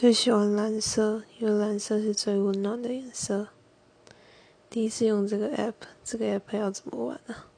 最喜欢蓝色因为蓝色是最温暖的颜色。第一次用这个 app 这个 app 要怎么玩啊？